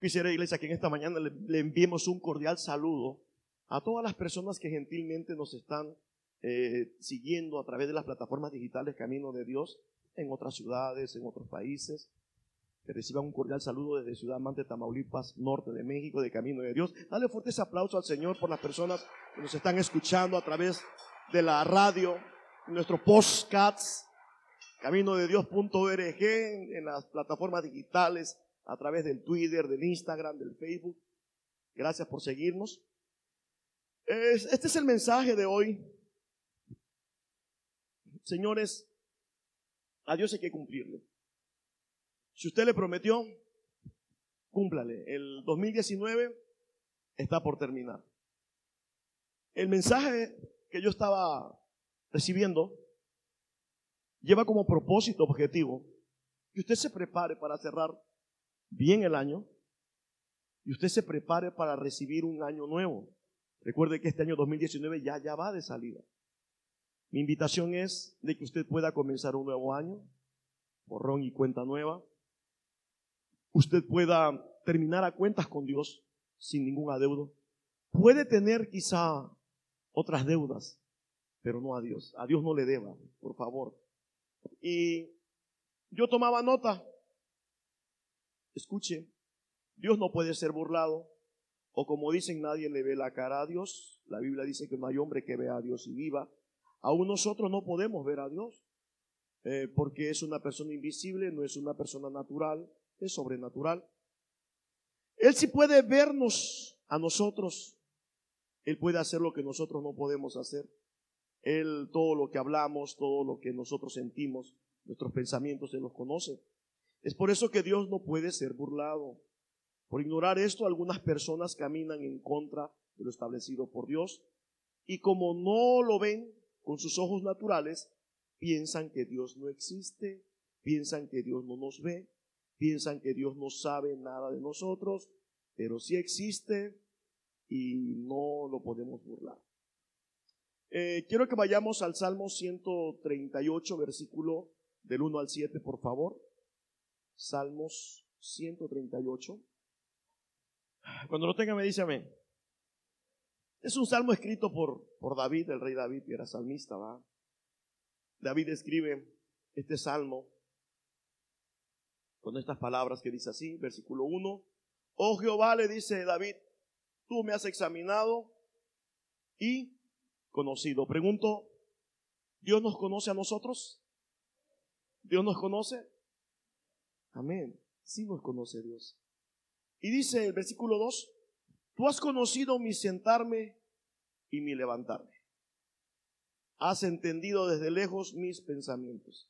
Quisiera, iglesia, que en esta mañana le, enviemos un cordial saludo a todas las personas que gentilmente nos están eh, siguiendo a través de las plataformas digitales Camino de Dios en otras ciudades, en otros países. Que reciban un cordial saludo desde Ciudad Mante, Tamaulipas, norte de México, de Camino de Dios. Dale fuertes aplausos al Señor por las personas que nos están escuchando a través de la radio, nuestro postcats, camino de en las plataformas digitales, a través del Twitter, del Instagram, del Facebook. Gracias por seguirnos. Este es el mensaje de hoy. Señores, a Dios hay que cumplirle. Si usted le prometió, cúmplale. El 2019 está por terminar. El mensaje que yo estaba recibiendo lleva como propósito objetivo que usted se prepare para cerrar bien el año y usted se prepare para recibir un año nuevo. Recuerde que este año 2019 ya, ya va de salida. Mi invitación es de que usted pueda comenzar un nuevo año, borrón y cuenta nueva. Usted pueda terminar a cuentas con Dios sin ningún adeudo. Puede tener quizá otras deudas, pero no a Dios. A Dios no le deba, por favor. Y yo tomaba nota Escuche, Dios no puede ser burlado, o como dicen, nadie le ve la cara a Dios. La Biblia dice que no hay hombre que vea a Dios y viva. Aún nosotros no podemos ver a Dios, eh, porque es una persona invisible, no es una persona natural, es sobrenatural. Él sí puede vernos a nosotros. Él puede hacer lo que nosotros no podemos hacer. Él todo lo que hablamos, todo lo que nosotros sentimos, nuestros pensamientos, Él los conoce. Es por eso que Dios no puede ser burlado. Por ignorar esto, algunas personas caminan en contra de lo establecido por Dios y como no lo ven con sus ojos naturales, piensan que Dios no existe, piensan que Dios no nos ve, piensan que Dios no sabe nada de nosotros, pero sí existe y no lo podemos burlar. Eh, quiero que vayamos al Salmo 138, versículo del 1 al 7, por favor. Salmos 138. Cuando lo tenga me dice amén. Es un salmo escrito por, por David, el rey David, que era salmista, ¿va? David escribe este salmo con estas palabras que dice así, versículo 1. Oh Jehová, le dice David, tú me has examinado y conocido. Pregunto, ¿Dios nos conoce a nosotros? ¿Dios nos conoce? Amén. Sí nos conoce Dios. Y dice el versículo 2, tú has conocido mi sentarme y mi levantarme. Has entendido desde lejos mis pensamientos.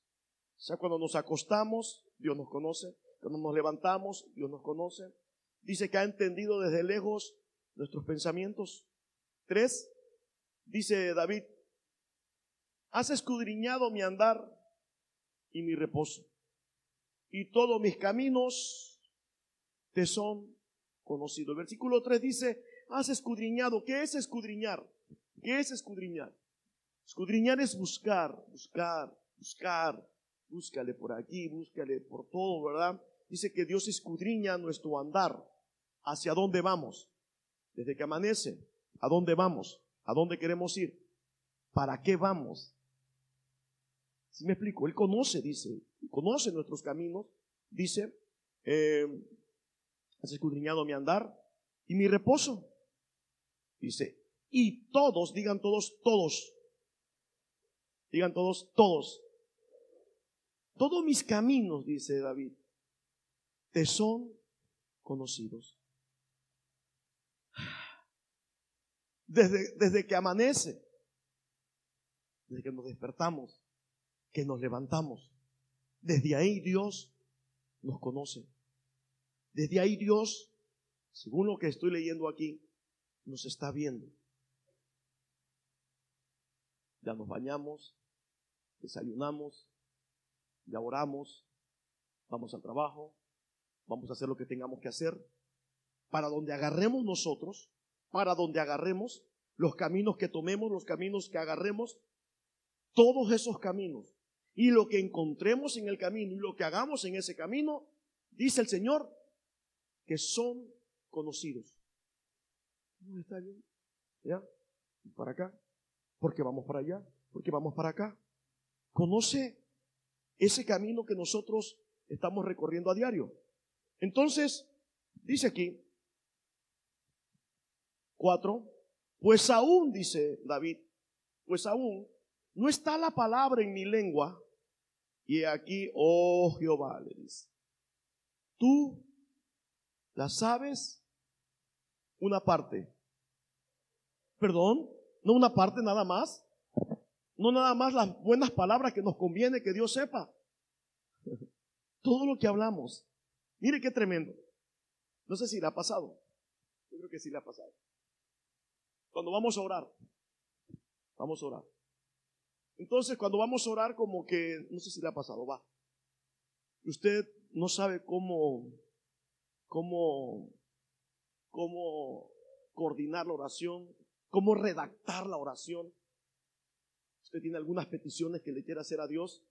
O sea, cuando nos acostamos, Dios nos conoce. Cuando nos levantamos, Dios nos conoce. Dice que ha entendido desde lejos nuestros pensamientos. Tres, dice David, has escudriñado mi andar y mi reposo y todos mis caminos te son conocidos. Versículo 3 dice, has escudriñado. ¿Qué es escudriñar? ¿Qué es escudriñar? Escudriñar es buscar, buscar, buscar. Búscale por aquí, búscale por todo, ¿verdad? Dice que Dios escudriña nuestro andar. ¿Hacia dónde vamos? Desde que amanece, ¿a dónde vamos? ¿A dónde queremos ir? ¿Para qué vamos? Si me explico? Él conoce, dice, conoce nuestros caminos, dice, eh, has escudriñado mi andar y mi reposo. Dice, y todos, digan todos, todos, digan todos, todos. Todos mis caminos, dice David, te son conocidos. Desde, desde que amanece, desde que nos despertamos, que nos levantamos. Desde ahí Dios nos conoce. Desde ahí Dios, según lo que estoy leyendo aquí, nos está viendo. Ya nos bañamos, desayunamos, ya oramos, vamos al trabajo, vamos a hacer lo que tengamos que hacer, para donde agarremos nosotros, para donde agarremos, los caminos que tomemos, los caminos que agarremos, todos esos caminos y lo que encontremos en el camino y lo que hagamos en ese camino, dice el Señor, que son conocidos. ¿No está bien? ¿Ya? Para acá. Porque vamos para allá. Porque vamos para acá. Conoce ese camino que nosotros estamos recorriendo a diario. Entonces, dice aquí, cuatro, pues aún, dice David, pues aún no está la palabra en mi lengua. Y aquí, oh Jehová, le dice, tú la sabes una parte. Perdón, no una parte nada más. No nada más las buenas palabras que nos conviene que Dios sepa. Todo lo que hablamos. Mire qué tremendo. No sé si le ha pasado. Yo creo que sí le ha pasado. Cuando vamos a orar, vamos a orar. Entonces, cuando vamos a orar, como que, no sé si le ha pasado, va. Usted no sabe cómo, cómo, cómo coordinar la oración, cómo redactar la oración. Usted tiene algunas peticiones que le quiere hacer a Dios,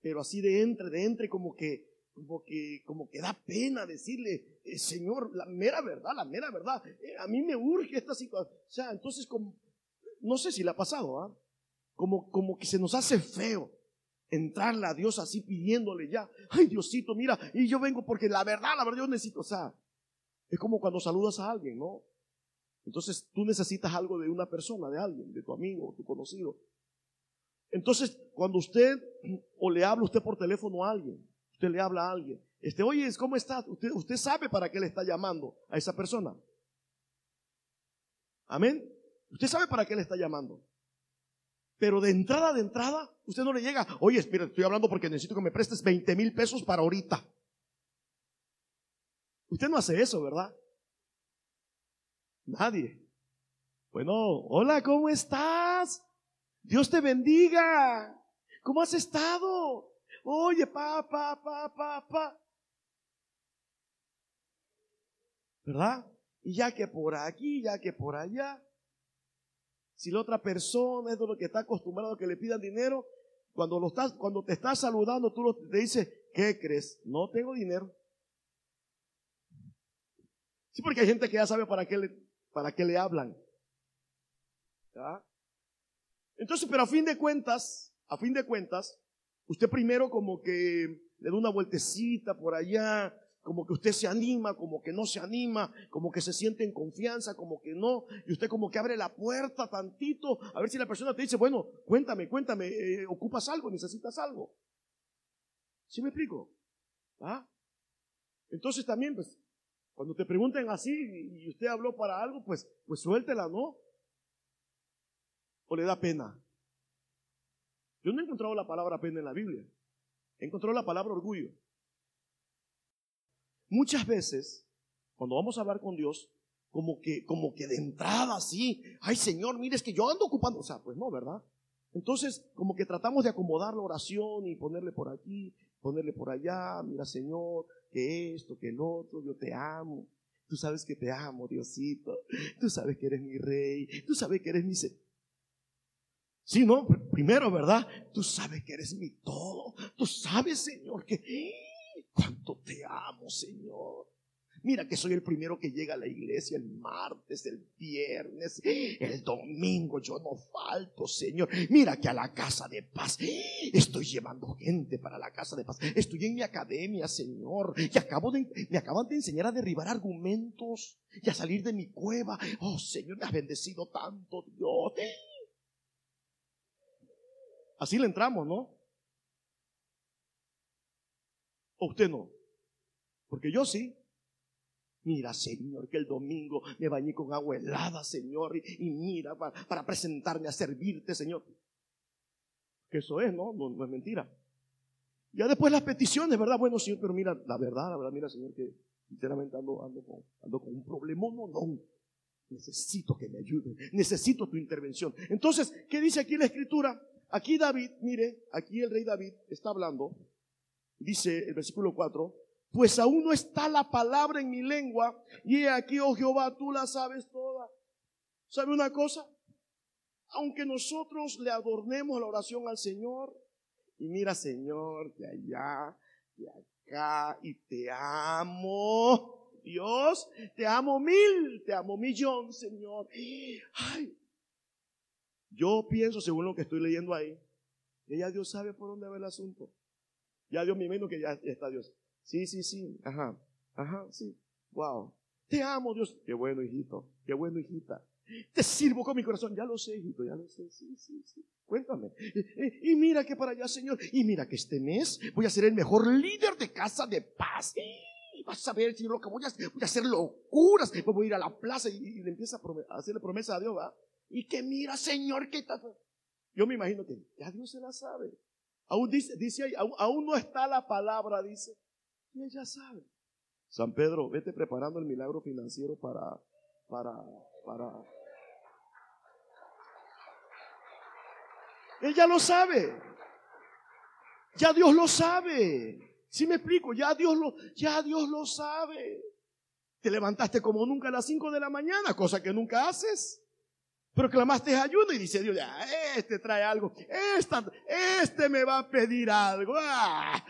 pero así de entre, de entre, como que, como que, como que da pena decirle, eh, Señor, la mera verdad, la mera verdad. Eh, a mí me urge esta situación. O sea, entonces, como, no sé si le ha pasado, ¿ah? Como, como que se nos hace feo entrarle a Dios así pidiéndole ya, ay Diosito, mira, y yo vengo porque la verdad, la verdad yo necesito, o sea, es como cuando saludas a alguien, ¿no? Entonces tú necesitas algo de una persona, de alguien, de tu amigo, tu conocido. Entonces, cuando usted o le habla usted por teléfono a alguien, usted le habla a alguien, este, oye, ¿cómo está? Usted, usted sabe para qué le está llamando a esa persona. Amén. Usted sabe para qué le está llamando. Pero de entrada, de entrada, usted no le llega, oye, mira, estoy hablando porque necesito que me prestes 20 mil pesos para ahorita. Usted no hace eso, ¿verdad? Nadie. Bueno, hola, ¿cómo estás? Dios te bendiga. ¿Cómo has estado? Oye, pa, pa, pa, pa, pa. ¿Verdad? Y ya que por aquí, ya que por allá. Si la otra persona es de lo que está acostumbrado a que le pidan dinero, cuando, lo estás, cuando te estás saludando, tú te dices, ¿qué crees? No tengo dinero. Sí, porque hay gente que ya sabe para qué le, para qué le hablan. Entonces, pero a fin de cuentas, a fin de cuentas, usted primero como que le da una vueltecita por allá, como que usted se anima, como que no se anima, como que se siente en confianza, como que no, y usted como que abre la puerta tantito, a ver si la persona te dice, bueno, cuéntame, cuéntame, eh, ¿ocupas algo? ¿Necesitas algo? ¿Sí me explico? ¿Ah? Entonces también, pues, cuando te pregunten así y usted habló para algo, pues, pues suéltela, ¿no? o le da pena? Yo no he encontrado la palabra pena en la Biblia. He encontrado la palabra orgullo. Muchas veces, cuando vamos a hablar con Dios, como que, como que de entrada así, ay Señor, mire, es que yo ando ocupando, o sea, pues no, ¿verdad? Entonces, como que tratamos de acomodar la oración y ponerle por aquí, ponerle por allá, mira Señor, que esto, que el otro, yo te amo. Tú sabes que te amo, Diosito. Tú sabes que eres mi rey. Tú sabes que eres mi... Sí, no, primero, ¿verdad? Tú sabes que eres mi todo. Tú sabes, Señor, que cuánto te amo, Señor. Mira que soy el primero que llega a la iglesia el martes, el viernes, el domingo. Yo no falto, Señor. Mira que a la casa de paz estoy llevando gente para la casa de paz. Estoy en mi academia, Señor. Y acabo de, me acaban de enseñar a derribar argumentos y a salir de mi cueva. Oh, Señor, me has bendecido tanto, Dios. Así le entramos, ¿no? ¿O usted no? Porque yo sí. Mira, Señor, que el domingo me bañé con agua helada, Señor, y, mira, para, presentarme a servirte, Señor. Que eso es, ¿no? ¿no? es mentira. Ya después las peticiones, ¿verdad? Bueno, Señor, pero mira, la verdad, la verdad, mira, Señor, que sinceramente ando, ando, con, ando con un problema, no, no. Necesito que me ayuden, necesito tu intervención. Entonces, ¿qué dice aquí la escritura? Aquí David, mire, aquí el rey David está hablando, dice el versículo 4, pues aún no está la palabra en mi lengua, y aquí, oh Jehová, tú la sabes toda. ¿Sabe una cosa? Aunque nosotros le adornemos la oración al Señor, y mira, Señor, de allá, de acá, y te amo, Dios, te amo mil, te amo millón, Señor. Ay. Yo pienso, según lo que estoy leyendo ahí, que ya Dios sabe por dónde va el asunto. Ya Dios me imagino que ya, está Dios. Sí, sí, sí. Ajá. Ajá, sí. Wow. Te amo, Dios. Qué bueno, hijito. Qué bueno, hijita. Te sirvo con mi corazón. Ya lo sé, hijito, ya lo sé. Sí, sí, sí. Cuéntame. Y, mira que para allá, Señor. Y mira que este mes voy a ser el mejor líder de casa de paz. Y vas a ver, Señor, lo que voy a hacer. Voy a hacer locuras. Voy a ir a la plaza y, le empieza a, hacerle promesa a Dios, ¿va? Y que mira, Señor, que Yo me imagino que ya Dios se la sabe. Aún dice, dice ahí, aún, no está la palabra, dice. Y ella sabe. San Pedro, vete preparando el milagro financiero para, para, para. Él ya lo sabe. Ya Dios lo sabe. Si me explico, ya Dios lo, ya Dios lo sabe. Te levantaste como nunca a las 5 de la mañana, cosa que nunca haces. Proclamaste ayuno y dice Dios, ya, este trae algo, Esta, este me va a pedir algo. Ah,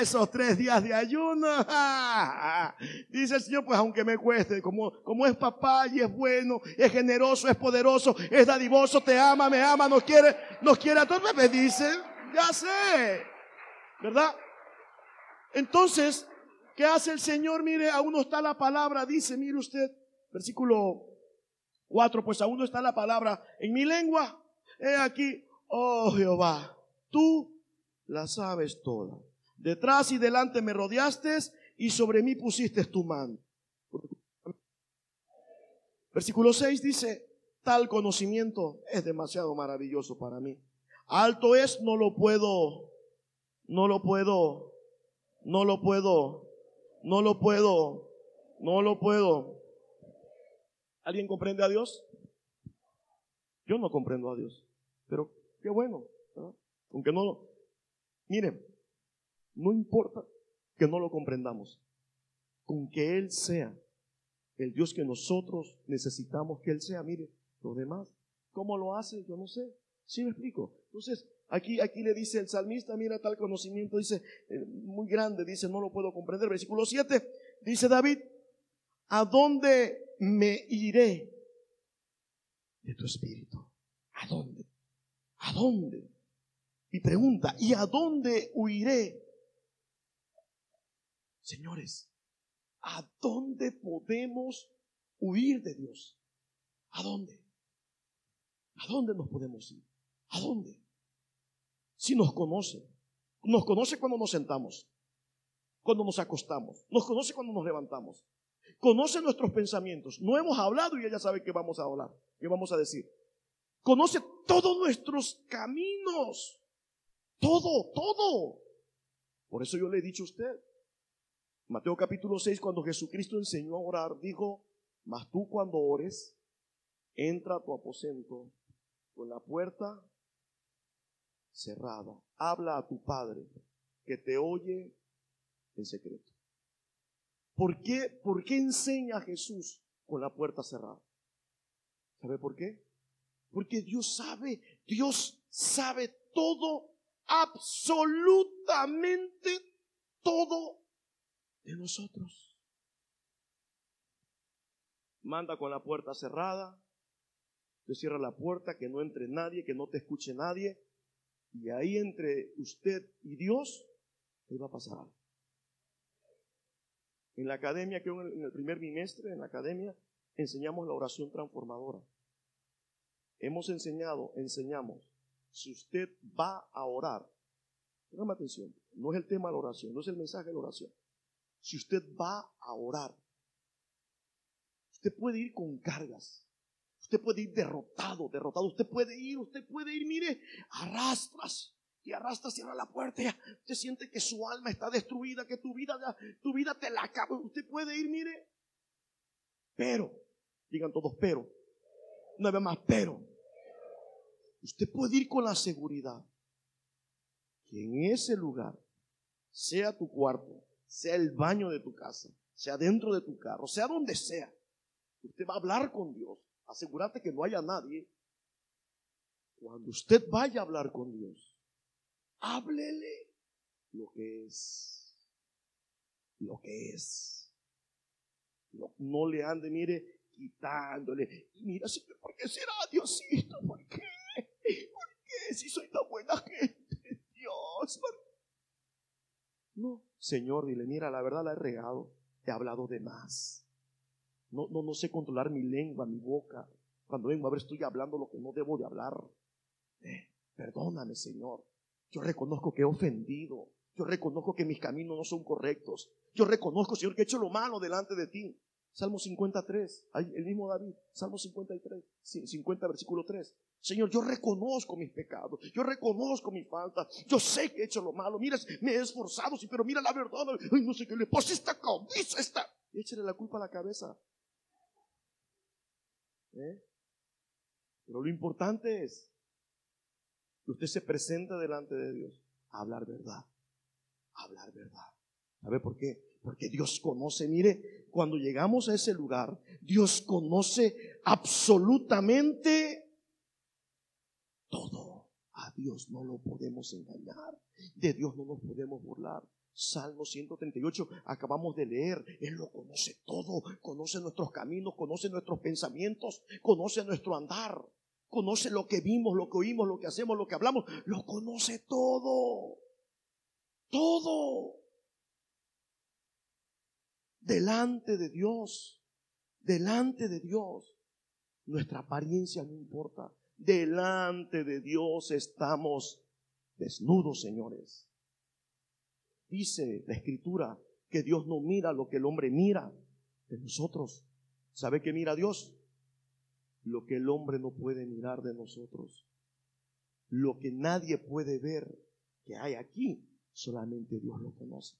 esos tres días de ayuno, ah, dice el Señor, pues aunque me cueste, como, como es papá y es bueno, es generoso, es poderoso, es dadivoso, te ama, me ama, nos quiere, nos quiere a todos, me dice, ya sé, ¿verdad? Entonces, ¿qué hace el Señor? Mire, aún no está la palabra, dice, mire usted, versículo Cuatro, pues aún no está la palabra en mi lengua. He aquí, oh Jehová, tú la sabes toda. Detrás y delante me rodeaste y sobre mí pusiste tu mano. Versículo 6 dice, tal conocimiento es demasiado maravilloso para mí. Alto es, no lo puedo, no lo puedo, no lo puedo, no lo puedo, no lo puedo. ¿Alguien comprende a Dios? Yo no comprendo a Dios, pero qué bueno. Aunque no lo... Miren, no importa que no lo comprendamos, con que Él sea el Dios que nosotros necesitamos que Él sea. Mire, los demás, ¿cómo lo hace? Yo no sé. ¿Sí me explico? Entonces, aquí, aquí le dice el salmista, mira tal conocimiento, dice, eh, muy grande, dice, no lo puedo comprender. Versículo 7, dice David, ¿a dónde me iré de tu espíritu. ¿A dónde? ¿A dónde? Y pregunta, ¿y a dónde huiré? Señores, ¿a dónde podemos huir de Dios? ¿A dónde? ¿A dónde nos podemos ir? ¿A dónde? Si nos conoce, nos conoce cuando nos sentamos, cuando nos acostamos, nos conoce cuando nos levantamos, Conoce nuestros pensamientos. No hemos hablado y ella sabe que vamos a hablar, que vamos a decir. Conoce todos nuestros caminos. Todo, todo. Por eso yo le he dicho a usted. Mateo capítulo 6, cuando Jesucristo enseñó a orar, dijo, mas tú cuando ores, entra a tu aposento con la puerta cerrada. Habla a tu Padre que te oye en secreto. ¿Por qué, ¿Por qué enseña Jesús con la puerta cerrada? ¿Sabe por qué? Porque Dios sabe, Dios sabe todo, absolutamente todo de nosotros. Manda con la puerta cerrada, te cierra la puerta, que no entre nadie, que no te escuche nadie, y ahí entre usted y Dios, le va a pasar algo. En la academia, que en el primer bimestre, en la academia, enseñamos la oración transformadora. Hemos enseñado, enseñamos, si usted va a orar, póngame atención, no es el tema de la oración, no es el mensaje de la oración. Si usted va a orar, usted puede ir con cargas, usted puede ir derrotado, derrotado, usted puede ir, usted puede ir, mire, arrastras, y arrastra, cierra la puerta, usted siente que su alma está destruida, que tu vida, tu vida te la acaba. Usted puede ir, mire, pero, digan todos, pero, una vez más, pero, usted puede ir con la seguridad que en ese lugar, sea tu cuarto, sea el baño de tu casa, sea dentro de tu carro, sea donde sea, usted va a hablar con Dios. Asegúrate que no haya nadie. Cuando usted vaya a hablar con Dios, háblele lo que es, lo que es. No, no le ande, mire, quitándole. Mira, Señor, ¿por qué será Diosito? ¿Por qué? ¿Por qué si soy tan buena gente? Dios. No, Señor, dile, mira, la verdad la he regado. He hablado de más. No, no, no sé controlar mi lengua, mi boca. Cuando vengo a ver, estoy hablando lo que no debo de hablar. Eh, perdóname, Señor. Yo reconozco que he ofendido. Yo reconozco que mis caminos no son correctos. Yo reconozco, Señor, que he hecho lo malo delante de ti. Salmo 53, el mismo David, Salmo 53, 50, versículo 3. Señor, yo reconozco mis pecados, yo reconozco mi falta, yo sé que he hecho lo malo, mira, me he esforzado, sí, pero mira la verdad, ay, no sé qué le pasa, esta cabeza está. Échale la culpa a la cabeza. ¿Eh? Pero lo importante es que usted se presenta delante de Dios a hablar verdad, a hablar verdad. ¿Sabe por qué? Porque Dios conoce, mire, cuando llegamos a ese lugar, Dios conoce absolutamente todo. A Dios no lo podemos engañar, de Dios no nos podemos burlar. Salmo 138, acabamos de leer, Él lo conoce todo, conoce nuestros caminos, conoce nuestros pensamientos, conoce nuestro andar, conoce lo que vimos, lo que oímos, lo que hacemos, lo que hablamos, lo conoce todo, todo delante de Dios, delante de Dios. Nuestra apariencia no importa. Delante de Dios estamos desnudos, señores. Dice la escritura que Dios no mira lo que el hombre mira de nosotros. ¿Sabe qué mira Dios? Lo que el hombre no puede mirar de nosotros. Lo que nadie puede ver que hay aquí, solamente Dios lo conoce.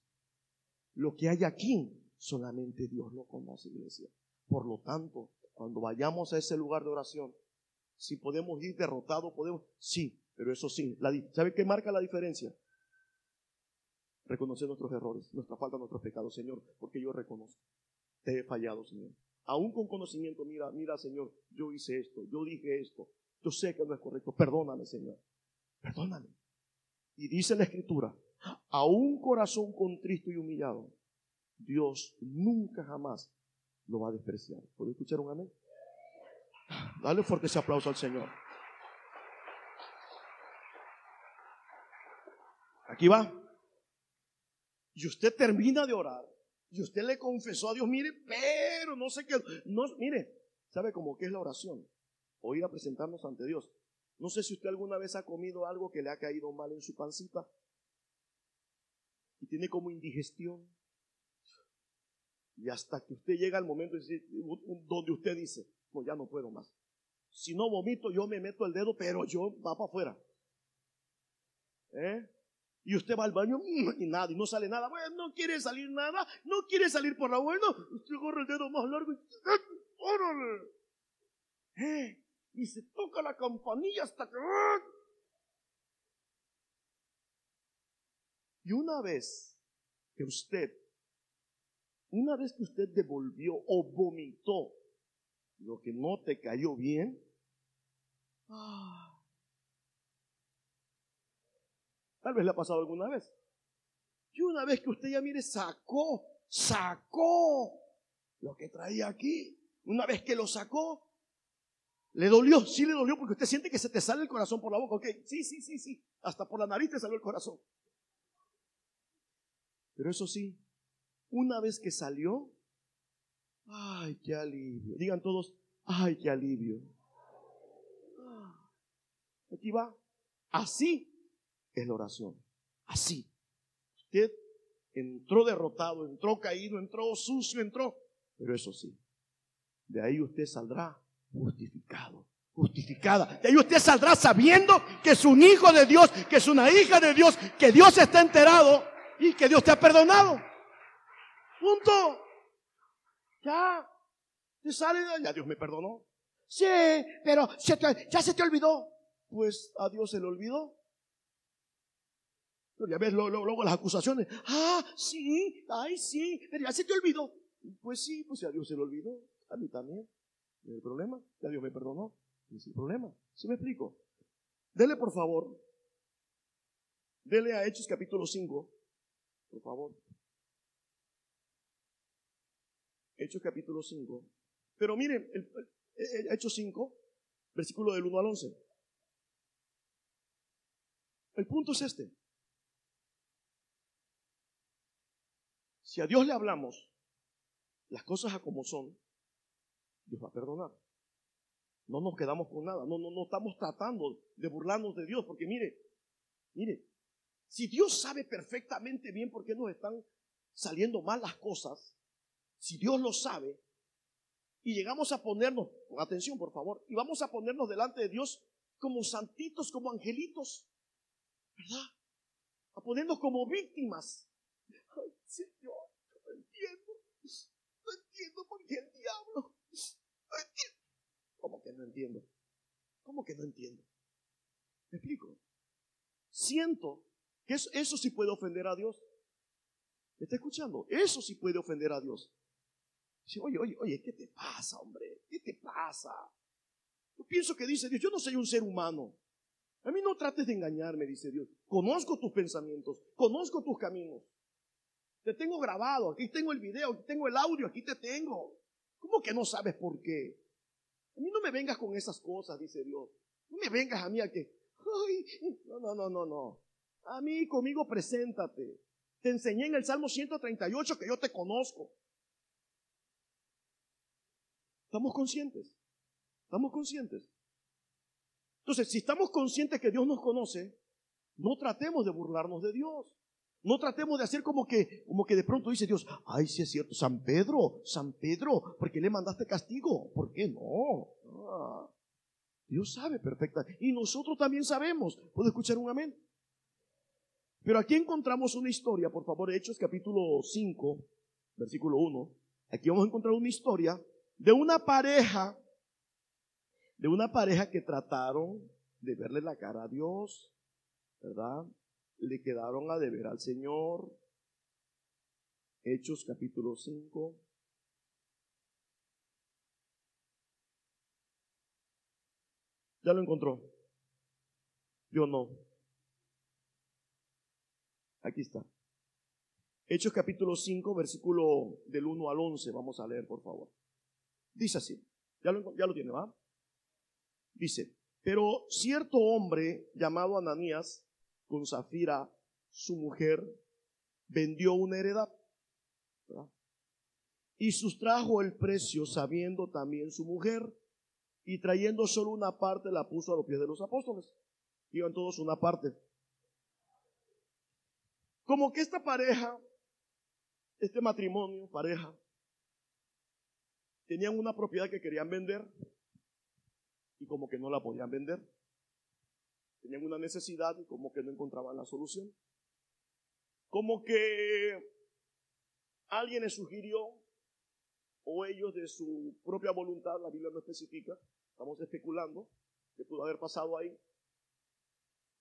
Lo que hay aquí, Solamente Dios lo conoce, iglesia. Por lo tanto, cuando vayamos a ese lugar de oración, si podemos ir derrotados, podemos, sí, pero eso sí, la, ¿sabe qué marca la diferencia? Reconocer nuestros errores, nuestra falta, nuestros pecados, Señor, porque yo reconozco, te he fallado, Señor. Aún con conocimiento, mira, mira, Señor, yo hice esto, yo dije esto, yo sé que no es correcto, perdóname, Señor, perdóname. Y dice la Escritura, a un corazón contristo y humillado, Dios nunca jamás lo va a despreciar. ¿Puede escuchar un amén? Dale fuerte ese aplauso al Señor. Aquí va. Y usted termina de orar. Y usted le confesó a Dios, mire, pero no sé qué. No, mire, ¿sabe cómo es la oración? O ir a presentarnos ante Dios. No sé si usted alguna vez ha comido algo que le ha caído mal en su pancita. Y tiene como indigestión. Y hasta que usted llega al momento donde usted dice, pues ya no puedo más. Si no vomito, yo me meto el dedo, pero yo va para afuera. ¿Eh? Y usted va al baño y nada, y no sale nada. No quiere salir nada, no quiere salir por la buena. Usted corre el dedo más largo y ¡órale! ¿Eh? Y se toca la campanilla hasta que. ¡ah! Y una vez que usted una vez que usted devolvió o vomitó lo que no te cayó bien, ah, tal vez le ha pasado alguna vez. Y una vez que usted ya mire, sacó, sacó lo que traía aquí. Una vez que lo sacó, le dolió, sí le dolió porque usted siente que se te sale el corazón por la boca. Ok, sí, sí, sí, sí. Hasta por la nariz te salió el corazón. Pero eso sí, una vez que salió, ay, qué alivio. Digan todos, ay, qué alivio. Aquí va. Así es la oración. Así. Usted entró derrotado, entró caído, entró sucio, entró. Pero eso sí, de ahí usted saldrá justificado, justificada. De ahí usted saldrá sabiendo que es un hijo de Dios, que es una hija de Dios, que Dios está enterado y que Dios te ha perdonado. Punto. Ya. Te sale, ya Dios me perdonó. Sí, pero ya se te olvidó. Pues a Dios se le olvidó. Pero ya ves luego, las acusaciones. Ah, sí, ay, sí, pero ya se te olvidó. Pues sí, pues a Dios se le olvidó. A mí también. ¿No el problema? Ya Dios me perdonó. Es el problema. ¿Sí me explico? Dele, por favor. Dele a Hechos capítulo 5. Por favor. Hechos capítulo 5. Pero miren, Hechos 5, versículo del 1 al 11. El punto es este. Si a Dios le hablamos las cosas a como son, Dios va a perdonar. No nos quedamos con nada. No, no, no estamos tratando de burlarnos de Dios. Porque mire, mire, si Dios sabe perfectamente bien por qué nos están saliendo mal las cosas, si Dios lo sabe, y llegamos a ponernos, con atención por favor, y vamos a ponernos delante de Dios como santitos, como angelitos, ¿verdad? A ponernos como víctimas. Ay, Señor, por qué el diablo. ¿Cómo que no entiendo? ¿Cómo que no entiendo? ¿Me explico? Siento que eso, eso sí puede ofender a Dios. ¿Me está escuchando? Eso sí puede ofender a Dios. Dice, oye, oye, oye, ¿qué te pasa, hombre? ¿Qué te pasa? Yo pienso que dice Dios, yo no soy un ser humano. A mí no trates de engañarme, dice Dios. Conozco tus pensamientos, conozco tus caminos. Te tengo grabado, aquí tengo el video, aquí tengo el audio, aquí te tengo. ¿Cómo que no sabes por qué? A mí no me vengas con esas cosas, dice Dios. No me vengas a mí a que, ay, no, no, no, no, no. A mí conmigo preséntate. Te enseñé en el Salmo 138 que yo te conozco. ¿Estamos conscientes? ¿Estamos conscientes? Entonces, si estamos conscientes que Dios nos conoce, no tratemos de burlarnos de Dios. No tratemos de hacer como que, como que de pronto dice Dios, ay, sí es cierto, San Pedro, San Pedro, ¿por qué le mandaste castigo? ¿Por qué no? Ah, Dios sabe perfecta. Y nosotros también sabemos. ¿Puedo escuchar un amén? Pero aquí encontramos una historia, por favor, Hechos capítulo 5, versículo 1. Aquí vamos a encontrar una historia de una pareja, de una pareja que trataron de verle la cara a Dios, ¿verdad? Le quedaron a deber al Señor. Hechos capítulo 5. ¿Ya lo encontró? Yo no. Aquí está. Hechos capítulo 5, versículo del 1 al 11. Vamos a leer, por favor. Dice así. Ya lo, ya lo tiene, ¿va? Dice, pero cierto hombre llamado Ananías, con Zafira, su mujer, vendió una heredad. Y sustrajo el precio sabiendo también su mujer, y trayendo solo una parte la puso a los pies de los apóstoles. Iban todos una parte. Como que esta pareja, este matrimonio, pareja, tenían una propiedad que querían vender y como que no la podían vender. Tenían una necesidad y como que no encontraban la solución. Como que alguien les sugirió o ellos de su propia voluntad, la Biblia no especifica, estamos especulando, que pudo haber pasado ahí,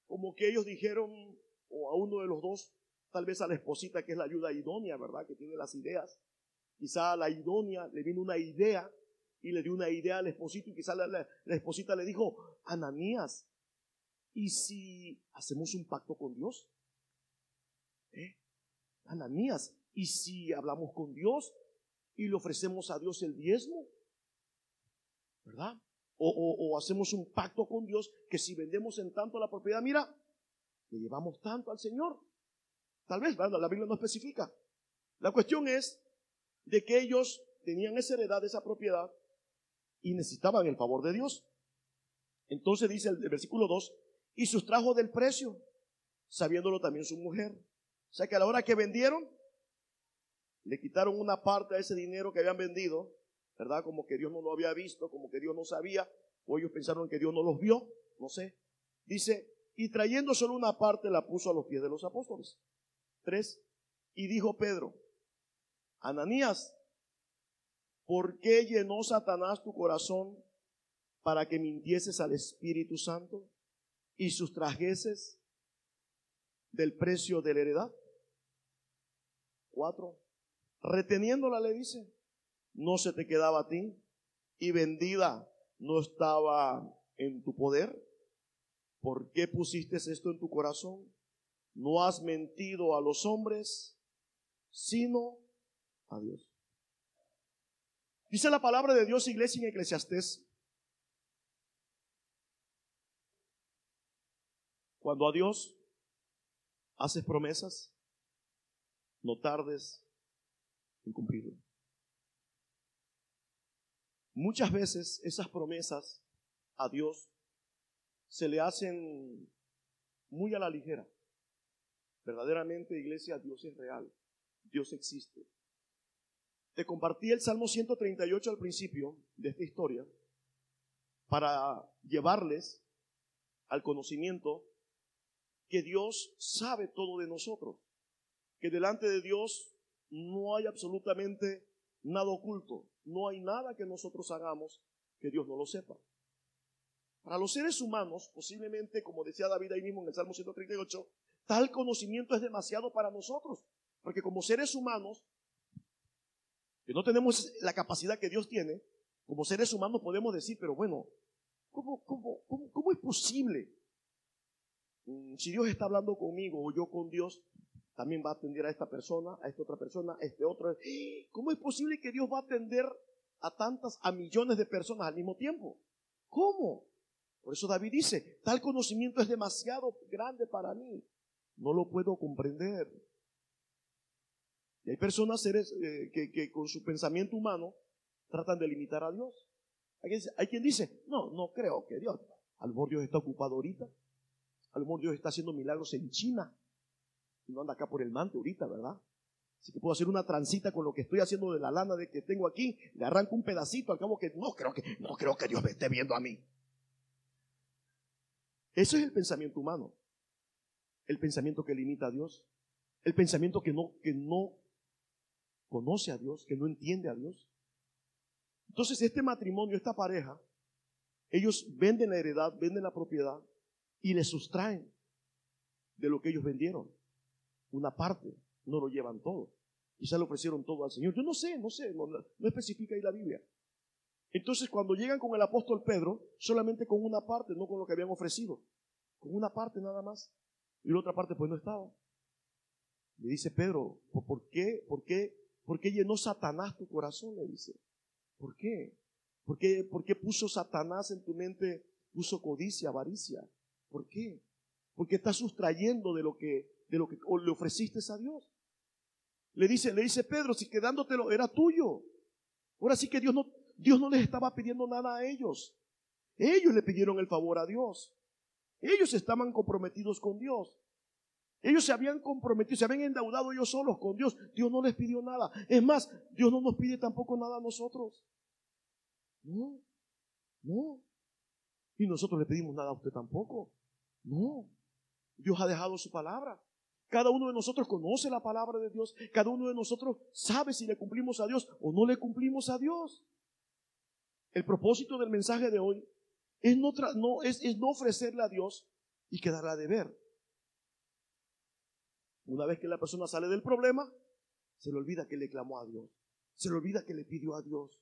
como que ellos dijeron, o a uno de los dos, tal vez a la esposita que es la ayuda idónea, ¿verdad? Que tiene las ideas. Quizá a la idónea le vino una idea y le dio una idea al esposito y quizá la, esposita le dijo, Ananías, ¿y si hacemos un pacto con Dios? ¿Eh? Ananías, ¿y si hablamos con Dios y le ofrecemos a Dios el diezmo? ¿Verdad? O, o, hacemos un pacto con Dios que si vendemos en tanto la propiedad, mira, le llevamos tanto al Señor. Tal vez, la Biblia no especifica. La cuestión es de que ellos tenían esa heredad, esa propiedad, y necesitaban el favor de Dios. Entonces dice el, versículo 2, y sustrajo del precio, sabiéndolo también su mujer. O sea que a la hora que vendieron, le quitaron una parte de ese dinero que habían vendido, ¿verdad? Como que Dios no lo había visto, como que Dios no sabía, o ellos pensaron que Dios no los vio, no sé. Dice, y trayendo solo una parte la puso a los pies de los apóstoles. Tres, y dijo Pedro, Ananías, ¿por qué llenó Satanás tu corazón para que mintieses al Espíritu Santo y sustrajeses del precio de la heredad? Cuatro, reteniéndola le dice, no se te quedaba a ti y vendida no estaba en tu poder. ¿Por qué pusiste esto en tu corazón? no has mentido a los hombres, sino a Dios. Dice la palabra de Dios, iglesia en Eclesiastés. Cuando a Dios haces promesas, no tardes en cumplirlo. Muchas veces esas promesas a Dios se le hacen muy a la ligera. Verdaderamente, iglesia, Dios es real. Dios existe. Te compartí el Salmo 138 al principio de esta historia para llevarles al conocimiento que Dios sabe todo de nosotros, que delante de Dios no hay absolutamente nada oculto, no hay nada que nosotros hagamos que Dios no lo sepa. Para los seres humanos, posiblemente, como decía David ahí mismo en el Salmo 138, tal conocimiento es demasiado para nosotros, porque como seres humanos, que no tenemos la capacidad que Dios tiene, como seres humanos podemos decir, pero bueno, ¿cómo, cómo, cómo, es posible? Mm, si Dios está hablando conmigo o yo con Dios, también va a atender a esta persona, a esta otra persona, a este otro. ¿Cómo es posible que Dios va a atender a tantas, a millones de personas al mismo tiempo? ¿Cómo? Por eso David dice, tal conocimiento es demasiado grande para mí. No lo puedo comprender. Y hay personas, seres, eh, que, con su pensamiento humano tratan de limitar a Dios. Hay quien, dice, no, no creo que Dios, a lo mejor Dios está ocupado ahorita, a lo Dios está haciendo milagros en China y no anda acá por el manto ahorita, ¿verdad? Así que puedo hacer una transita con lo que estoy haciendo de la lana de que tengo aquí, le arranco un pedacito, al cabo que no creo que, no creo que Dios me esté viendo a mí. Ese es el pensamiento humano. El pensamiento que limita a Dios. El pensamiento que no, que no conoce a Dios, que no entiende a Dios. Entonces este matrimonio, esta pareja, ellos venden la heredad, venden la propiedad y le sustraen de lo que ellos vendieron. Una parte, no lo llevan todo. Quizá le ofrecieron todo al Señor. Yo no sé, no sé, no, no especifica ahí la Biblia. Entonces cuando llegan con el apóstol Pedro, solamente con una parte, no con lo que habían ofrecido, con una parte nada más. Y la otra parte pues no estaba. Le dice Pedro, ¿por qué? ¿Por qué ¿Por qué llenó Satanás tu corazón? Le dice. ¿Por qué? ¿Por qué, ¿Por qué puso Satanás en tu mente, puso codicia, avaricia? ¿Por qué? Porque estás sustrayendo de lo que, de lo que le ofreciste a Dios. Le dice, le dice Pedro, si quedándotelo era tuyo. Ahora sí que Dios no, Dios no les estaba pidiendo nada a ellos. Ellos le pidieron el favor a Dios. Ellos estaban comprometidos con Dios. Ellos se habían comprometido, se habían endeudado ellos solos con Dios. Dios no les pidió nada. Es más, Dios no nos pide tampoco nada a nosotros. No, no. Y nosotros le pedimos nada a usted tampoco. No. Dios ha dejado su palabra. Cada uno de nosotros conoce la palabra de Dios. Cada uno de nosotros sabe si le cumplimos a Dios o no le cumplimos a Dios. El propósito del mensaje de hoy es no, ofrecerle a Dios y quedarla de ver. Una vez que la persona sale del problema, se le olvida que le clamó a Dios. Se le olvida que le pidió a Dios.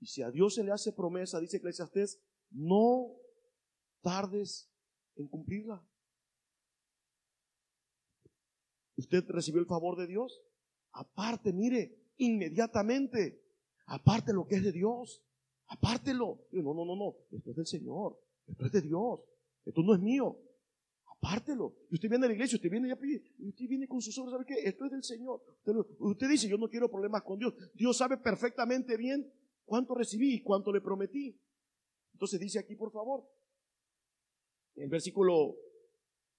Y si a Dios se le hace promesa, dice Eclesiastés, no tardes en cumplirla. ¿Usted recibió el favor de Dios? Aparte, mire, inmediatamente, aparte lo que es de Dios. Apártelo. No, no, no, no. Esto es del Señor. Esto es de Dios. Esto no es mío. Apártelo. Y usted viene a la iglesia, usted viene y usted viene con sus obras, ¿sabe qué? Esto es del Señor. Usted, dice, yo no quiero problemas con Dios. Dios sabe perfectamente bien cuánto recibí y cuánto le prometí. Entonces dice aquí, por favor, en versículo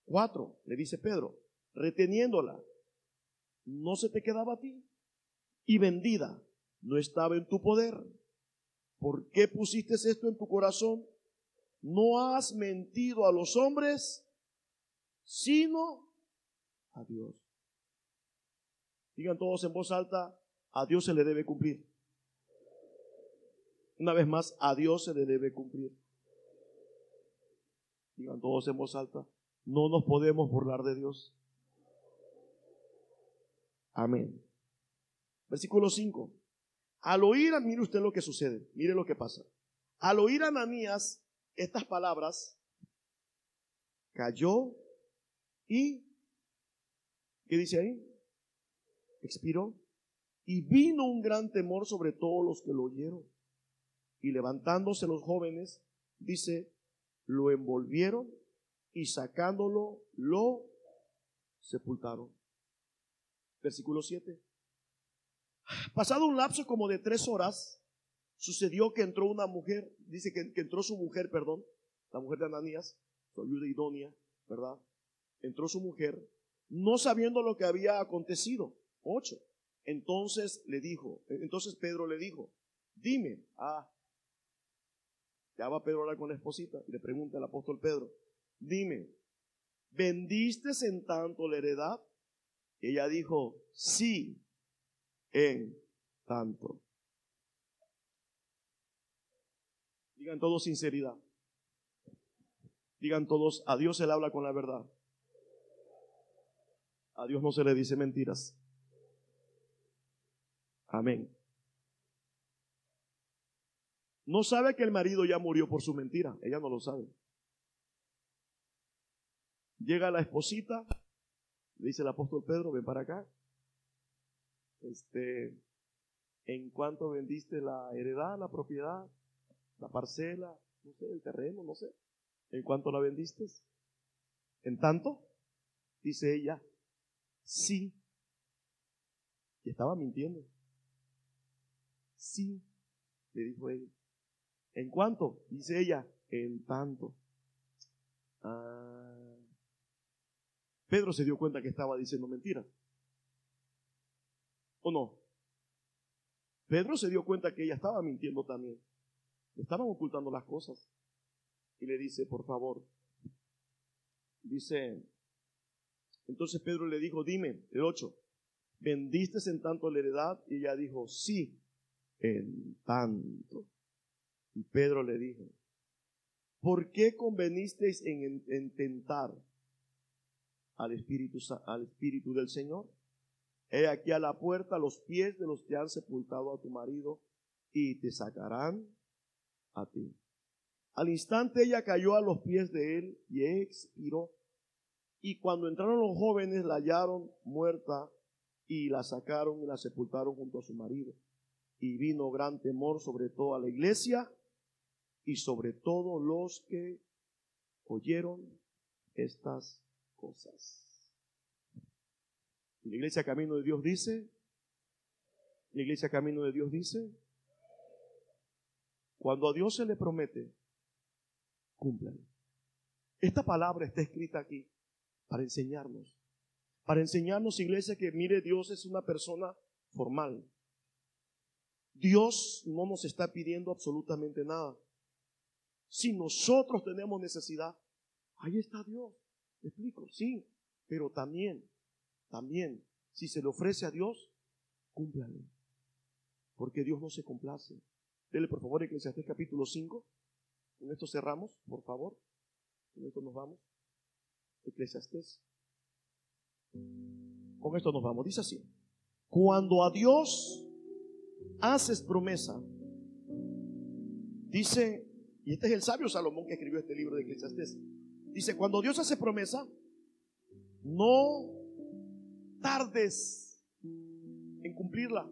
4, le dice Pedro, reteniéndola, no se te quedaba a ti y vendida, no estaba en tu poder. ¿Por qué pusiste esto en tu corazón? No has mentido a los hombres, sino a Dios. Digan todos en voz alta, a Dios se le debe cumplir. Una vez más, a Dios se le debe cumplir. Digan todos en voz alta, no nos podemos burlar de Dios. Amén. Versículo 5. Al oír, mire usted lo que sucede, mire lo que pasa. Al oír a Ananías estas palabras, cayó y, ¿qué dice ahí? Expiró. Y vino un gran temor sobre todos los que lo oyeron. Y levantándose los jóvenes, dice, lo envolvieron y sacándolo, lo sepultaron. Versículo 7. Pasado un lapso como de tres horas, sucedió que entró una mujer, dice que, entró su mujer, perdón, la mujer de Ananías, su ayuda idónea, ¿verdad? Entró su mujer, no sabiendo lo que había acontecido. Ocho. Entonces le dijo, entonces Pedro le dijo, dime, ah, ya va Pedro a hablar con la esposita y le pregunta al apóstol Pedro, dime, ¿vendiste en tanto la heredad? Y ella dijo, sí, en tanto. Digan todos sinceridad. Digan todos, a Dios Él habla con la verdad. A Dios no se le dice mentiras. Amén. No sabe que el marido ya murió por su mentira. Ella no lo sabe. Llega la esposita, le dice el apóstol Pedro, ven para acá. Este, en cuanto vendiste la heredad, la propiedad, la parcela, no sé, el terreno, no sé. ¿En cuánto la vendiste? En tanto, dice ella, sí. Y estaba mintiendo. Sí, le dijo él. ¿En cuánto? Dice ella, en tanto. Ah. Pedro se dio cuenta que estaba diciendo mentira. ¿O no? Pedro se dio cuenta que ella estaba mintiendo también. estaban ocultando las cosas. Y le dice, por favor, dice, entonces Pedro le dijo, dime, el 8, ¿vendiste en tanto la heredad? Y ella dijo, sí, en tanto. Y Pedro le dijo, ¿por qué convenisteis en, en tentar al espíritu, al espíritu del Señor? He aquí a la puerta los pies de los que han sepultado a tu marido y te sacarán a ti. Al instante ella cayó a los pies de él y expiró. Y cuando entraron los jóvenes la hallaron muerta y la sacaron y la sepultaron junto a su marido. Y vino gran temor sobre toda la iglesia y sobre todos los que oyeron estas cosas. la iglesia Camino de Dios dice, la iglesia Camino de Dios dice, cuando a Dios se le promete, cumplan. Esta palabra está escrita aquí para enseñarnos. Para enseñarnos, iglesia, que mire, Dios es una persona formal. Dios no nos está pidiendo absolutamente nada. Si nosotros tenemos necesidad, ahí está Dios. ¿Me explico? Sí, pero también, también, si se le ofrece a Dios, cúmplale. Porque Dios no se complace. Dele por favor Eclesiastés capítulo 5. Con esto cerramos, por favor. Con esto nos vamos. Eclesiastés. Con esto nos vamos. Dice así. Cuando a Dios haces promesa, dice, y este es el sabio Salomón que escribió este libro de Eclesiastés, dice, cuando Dios hace promesa, no tardes en cumplirla.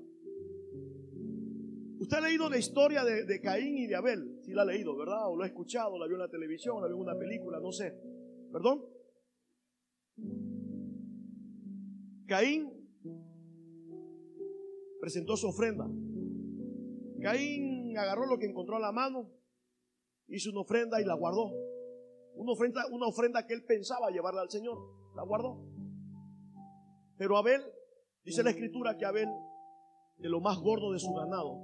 Usted ha leído la historia de, Caín y de Abel. Si la ha leído, ¿verdad? O lo ha escuchado, la vio en la televisión, la vio en una película, no sé. ¿Perdón? Caín presentó su ofrenda. Caín agarró lo que encontró a la mano, hizo una ofrenda y la guardó. Una ofrenda, una ofrenda que él pensaba llevarla al Señor. La guardó. Pero Abel, dice la escritura que Abel, de lo más gordo de su ganado,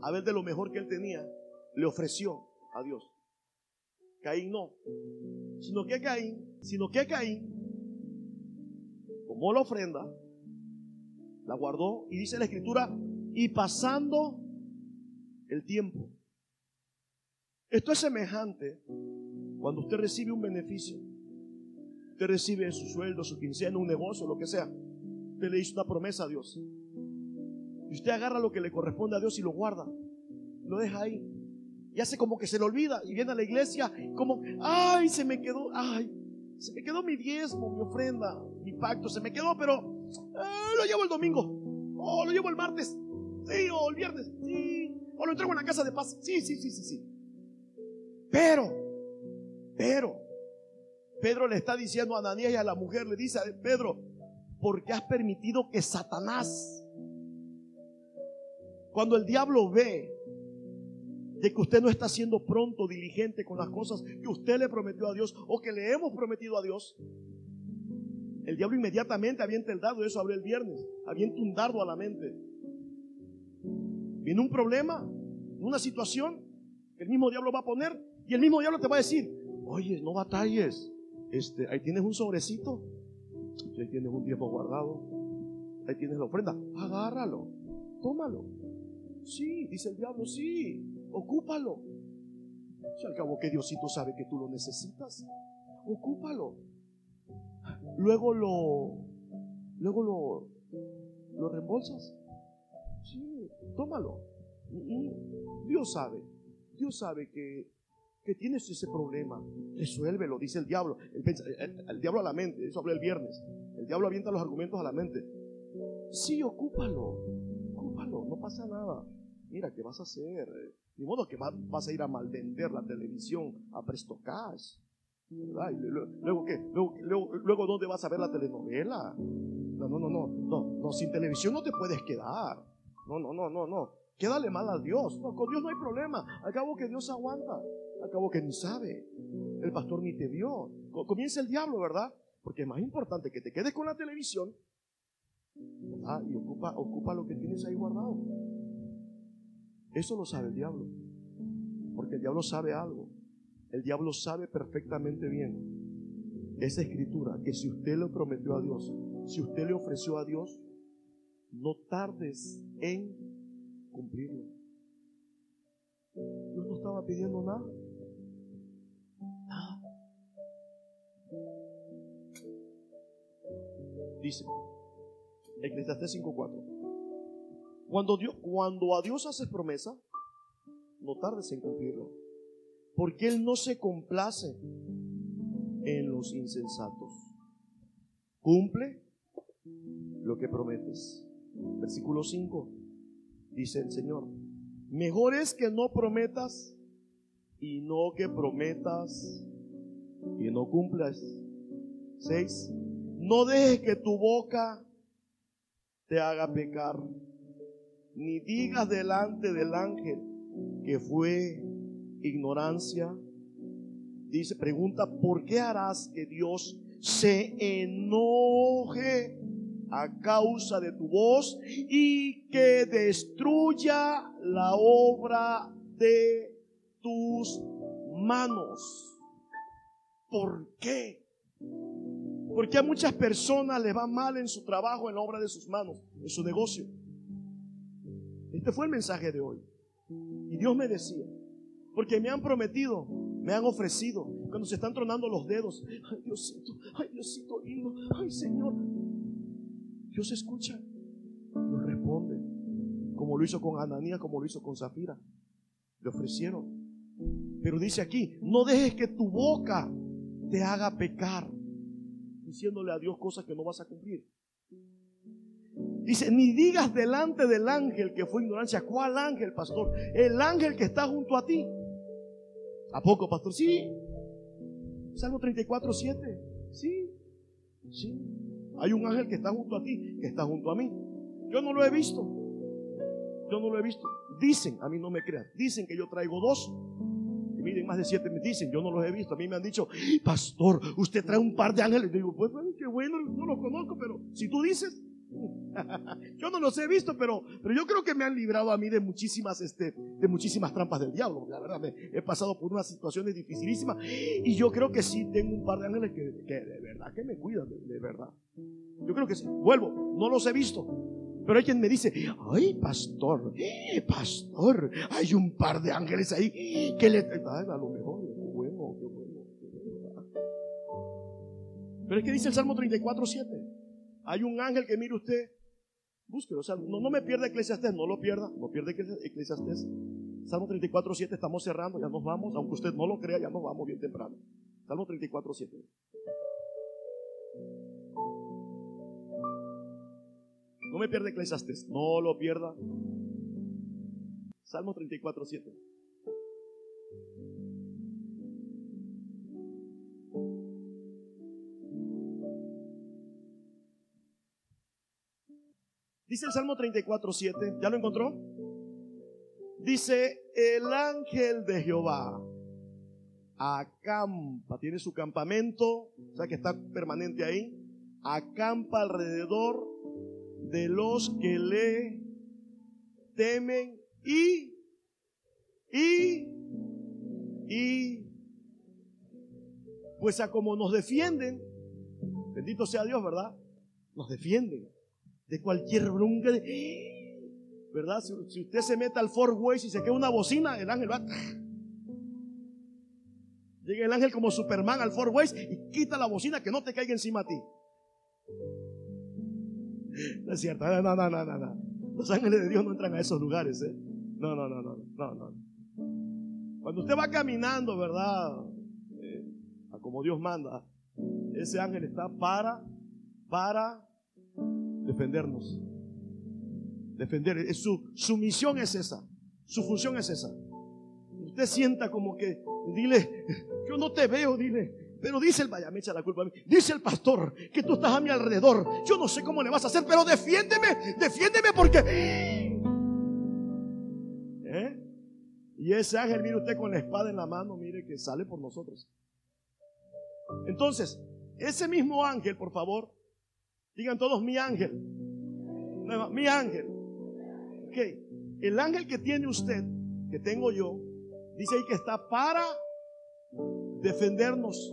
a ver de lo mejor que él tenía, le ofreció a Dios. Caín no. Sino que Caín, sino que Caín tomó la ofrenda, la guardó y dice la escritura, y pasando el tiempo. Esto es semejante cuando usted recibe un beneficio. Usted recibe su sueldo, su quincena, un negocio, lo que sea. Usted le hizo una promesa a Dios. Y usted agarra lo que le corresponde a Dios y lo guarda. Lo deja ahí. Y hace como que se le olvida. Y viene a la iglesia como, ay, se me quedó, ay, se me quedó mi diezmo, mi ofrenda, mi pacto. Se me quedó, pero eh, lo llevo el domingo. Oh, lo llevo el martes. Sí, o el viernes. Sí. O lo entrego en la casa de paz. Sí, sí, sí, sí, sí. Pero, pero, Pedro le está diciendo a Ananías y a la mujer, le dice a Pedro, ¿por qué has permitido que Satanás, cuando el diablo ve de que usted no está siendo pronto, diligente con las cosas que usted le prometió a Dios o que le hemos prometido a Dios, el diablo inmediatamente avienta el dardo, eso hablé el viernes, avienta un a la mente. Viene un problema, una situación que el mismo diablo va a poner y el mismo diablo te va a decir, oye, no batalles, este, ahí tienes un sobrecito, ahí tienes un tiempo guardado, ahí tienes la ofrenda, agárralo, tómalo. Sí, dice el diablo, sí, ocúpalo. Si al cabo que Diosito sabe que tú lo necesitas, ocúpalo. Luego lo, luego lo, lo reembolsas. Sí, tómalo. Dios sabe, Dios sabe que, que tienes ese problema. Resuélvelo, dice el diablo. El, diablo a la mente, eso hablé el viernes. El diablo avienta los argumentos a la mente. Sí, ocúpalo, ocúpalo, no pasa nada. Mira, ¿qué vas a hacer? Ni modo que vas a ir a malvender la televisión a Presto Cash. luego, qué? Luego, luego, luego, ¿dónde vas a ver la telenovela? No, no, no, no, no, no, sin televisión no te puedes quedar. No, no, no, no, no. Quédale mal a Dios. No, con Dios no hay problema. Al cabo que Dios aguanta. Al cabo que ni sabe. El pastor ni te vio. Comienza el diablo, ¿verdad? Porque es más importante que te quedes con la televisión. ¿verdad? Y ocupa, ocupa lo que tienes ahí guardado. Eso lo sabe el diablo. Porque el diablo sabe algo. El diablo sabe perfectamente bien esa escritura que si usted le prometió a Dios, si usted le ofreció a Dios, no tardes en cumplirlo. Dios no estaba pidiendo nada. Nada. Dice, Eclesiastés 5.4. Cuando, Dios, cuando a Dios haces promesa, no tardes en cumplirlo. Porque Él no se complace en los insensatos. Cumple lo que prometes. Versículo 5 dice el Señor, mejor es que no prometas y no que prometas y no cumplas. 6. No dejes que tu boca te haga pecar, ni digas delante del ángel que fue ignorancia. Dice, pregunta, ¿por qué harás que Dios se enoje a causa de tu voz y que destruya la obra de tus manos. ¿Por qué? Porque a muchas personas les va mal en su trabajo, en la obra de sus manos, en su negocio. Este fue el mensaje de hoy. Y Dios me decía, porque me han prometido, me han ofrecido, cuando se están tronando los dedos, ay Diosito, ay Diosito ay Señor, Dios escucha, Dios responde, como lo hizo con Ananías, como lo hizo con Zafira. Le ofrecieron. Pero dice aquí, no dejes que tu boca te haga pecar, diciéndole a Dios cosas que no vas a cumplir. Dice, ni digas delante del ángel que fue ignorancia. ¿Cuál ángel, pastor? El ángel que está junto a ti. ¿A poco, pastor? Sí. Salmo 34, 7. Sí. Sí. Hay un ángel que está junto a ti, que está junto a mí. Yo no lo he visto. Yo no lo he visto. Dicen, a mí no me crean, dicen que yo traigo dos. Y miren, más de siete me dicen, yo no los he visto. A mí me han dicho, pastor, usted trae un par de ángeles. Y digo, pues qué bueno, no los conozco, pero si tú dices, yo no los he visto, pero, pero yo creo que me han librado a mí de muchísimas, este, de muchísimas trampas del diablo. La verdad, me, he pasado por unas situaciones dificilísimas y yo creo que sí tengo un par de ángeles que, de verdad que me cuidan, de, verdad. Yo creo que sí. Vuelvo, no los he visto. Pero hay quien me dice, ay, pastor, eh, pastor, hay un par de ángeles ahí que le... A lo mejor, qué bueno, qué bueno. Pero es que dice el Salmo 34, 7. Hay un ángel que mire usted, búsquelo. O sea, no, no me pierda Eclesiastés, no lo pierda, no pierde Eclesiastés. Salmo 34, 7, estamos cerrando, ya nos vamos, aunque usted no lo crea, ya nos vamos bien temprano. Salmo 34, 7. No me pierda Eclesiastes. No lo pierda. Salmo 34, 7. Dice el Salmo 34, 7. ¿Ya lo encontró? Dice, el ángel de Jehová acampa, tiene su campamento, o sea que está permanente ahí, acampa alrededor de los que le temen y, y, y, pues a como nos defienden, bendito sea Dios, ¿verdad? Nos defienden de cualquier bronca, ¿verdad? Si, usted se mete al Fort Ways y se queda una bocina, el ángel va. Llega el ángel como Superman al Fort Ways y quita la bocina que no te caiga encima a ti. No es cierto, no, no, no, no. Los ángeles de Dios no entran a esos lugares, ¿eh? No, no, no, no, no, no. Cuando usted va caminando, ¿verdad? Eh, a como Dios manda, ese ángel está para, para defendernos. Defender. Su, su misión es esa. Su función es esa. Usted sienta como que, dile, yo no te veo, dile. Pero dice el vaya, me echa la culpa a mí. Dice el pastor que tú estás a mi alrededor. Yo no sé cómo le vas a hacer, pero defiéndeme, defiéndeme porque. ¿Eh? Y ese ángel, mire usted con la espada en la mano, mire que sale por nosotros. Entonces, ese mismo ángel, por favor, Digan todos mi ángel. Mi ángel. Ok. El ángel que tiene usted, que tengo yo, dice ahí que está para defendernos.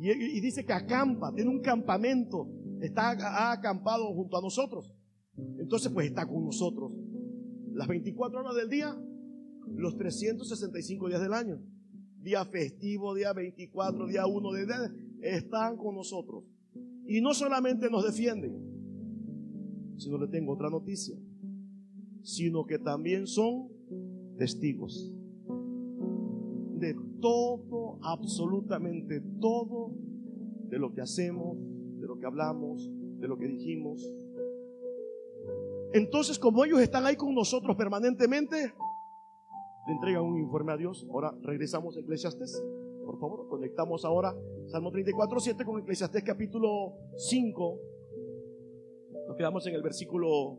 Y, dice que acampa, tiene un campamento, está acampado junto a nosotros. Entonces, pues está con nosotros. Las 24 horas del día, los 365 días del año. Día festivo, día 24, día 1 de están con nosotros. Y no solamente nos defienden, sino le tengo otra noticia, sino que también son testigos de todo, absolutamente todo, de lo que hacemos, de lo que hablamos, de lo que dijimos. Entonces, como ellos están ahí con nosotros permanentemente, le entregan un informe a Dios. Ahora regresamos a Eclesiastes. Por favor, conectamos ahora Salmo 34, 7 con Eclesiastés capítulo 5. Nos quedamos en el versículo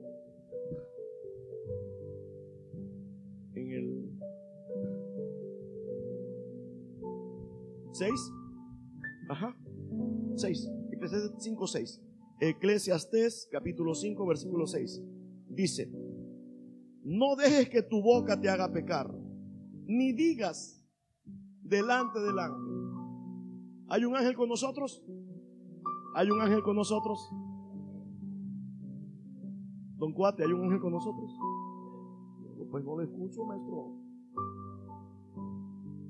en el 6. Ajá. 6. Eclesiastés 5, 6. Eclesiastés capítulo 5, versículo 6. Dice, no dejes que tu boca te haga pecar, ni digas delante del ángel. ¿Hay un ángel con nosotros? ¿Hay un ángel con nosotros? Don Cuate, ¿hay un ángel con nosotros? Pues no lo escucho, maestro.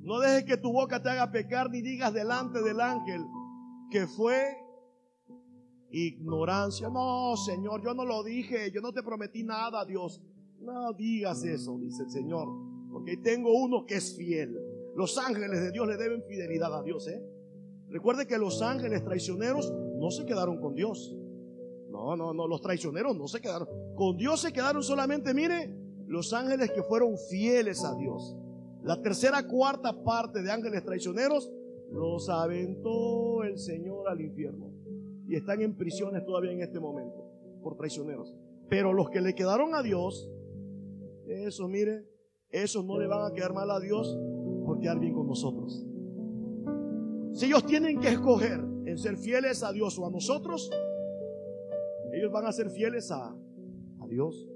No dejes que tu boca te haga pecar ni digas delante del ángel que fue ignorancia. No, Señor, yo no lo dije, yo no te prometí nada, Dios. No digas eso, dice el Señor, porque tengo uno que es fiel. Los ángeles de Dios le deben fidelidad a Dios. ¿eh? Recuerde que los ángeles traicioneros no se quedaron con Dios. No, no, no, los traicioneros no se quedaron. Con Dios se quedaron solamente, mire, los ángeles que fueron fieles a Dios. La tercera, cuarta parte de ángeles traicioneros los aventó el Señor al infierno. Y están en prisiones todavía en este momento por traicioneros. Pero los que le quedaron a Dios, eso mire, esos no le van a quedar mal a Dios bien con nosotros. Si ellos tienen que escoger en ser fieles a Dios o a nosotros, ellos van a ser fieles a, a Dios.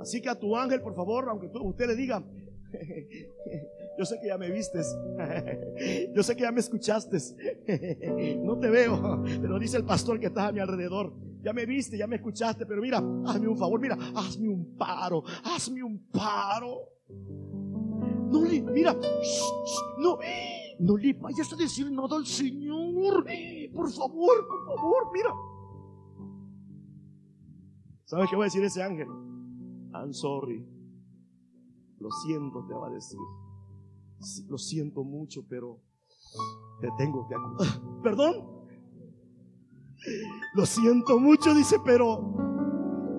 Así que a tu ángel, por favor, aunque usted le diga, yo sé que ya me vistes, yo sé que ya me escuchaste, no te veo, pero dice el pastor que está a mi alrededor, ya me viste, ya me escuchaste, pero mira, hazme un favor, mira, hazme un paro, hazme un paro. No le, mira, no, no le vayas a decir nada al Señor. Por favor, por favor, mira. ¿Sabes qué va a decir ese ángel? I'm sorry. Lo siento, te va a decir. Lo siento mucho, pero te tengo que acusar. ¿Perdón? Lo siento mucho, dice, pero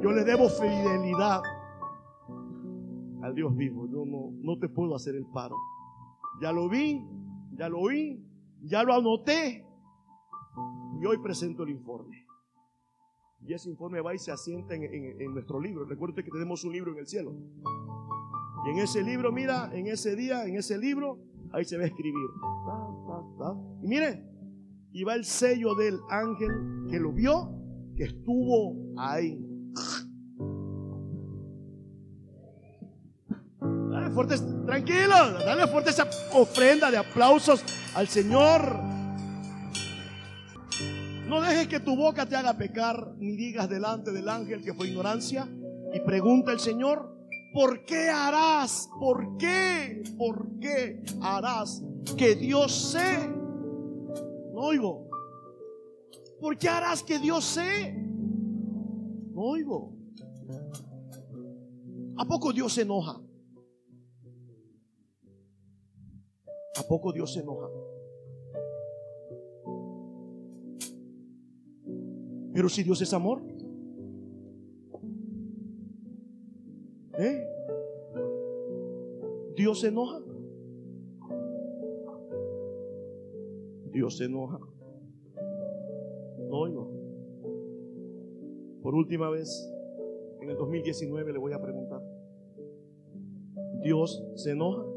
yo le debo fidelidad al Dios vivo. Yo no, no te puedo hacer el paro. Ya lo vi, ya lo oí, ya lo anoté. Y hoy presento el informe. Y ese informe va y se asienta en, nuestro libro. Recuerde que tenemos un libro en el cielo. Y en ese libro, mira, en ese día, en ese libro, ahí se va a escribir. Y mire, y va el sello del ángel que lo vio, que estuvo ahí. Dale fuerte, tranquilo, dale fuerte esa ofrenda de aplausos al Señor. No dejes que tu boca te haga pecar, ni digas delante del ángel que fue ignorancia. Y pregunta el Señor, ¿por qué harás? ¿Por qué? ¿Por qué harás que Dios sé? No oigo. ¿Por qué harás que Dios sé? No oigo. ¿A poco Dios se enoja? Poco Dios se enoja? Pero si Dios es amor, ¿eh? Dios se enoja. Dios se enoja. No oigo. Por última vez, en el 2019 le voy a preguntar. ¿Dios se enoja?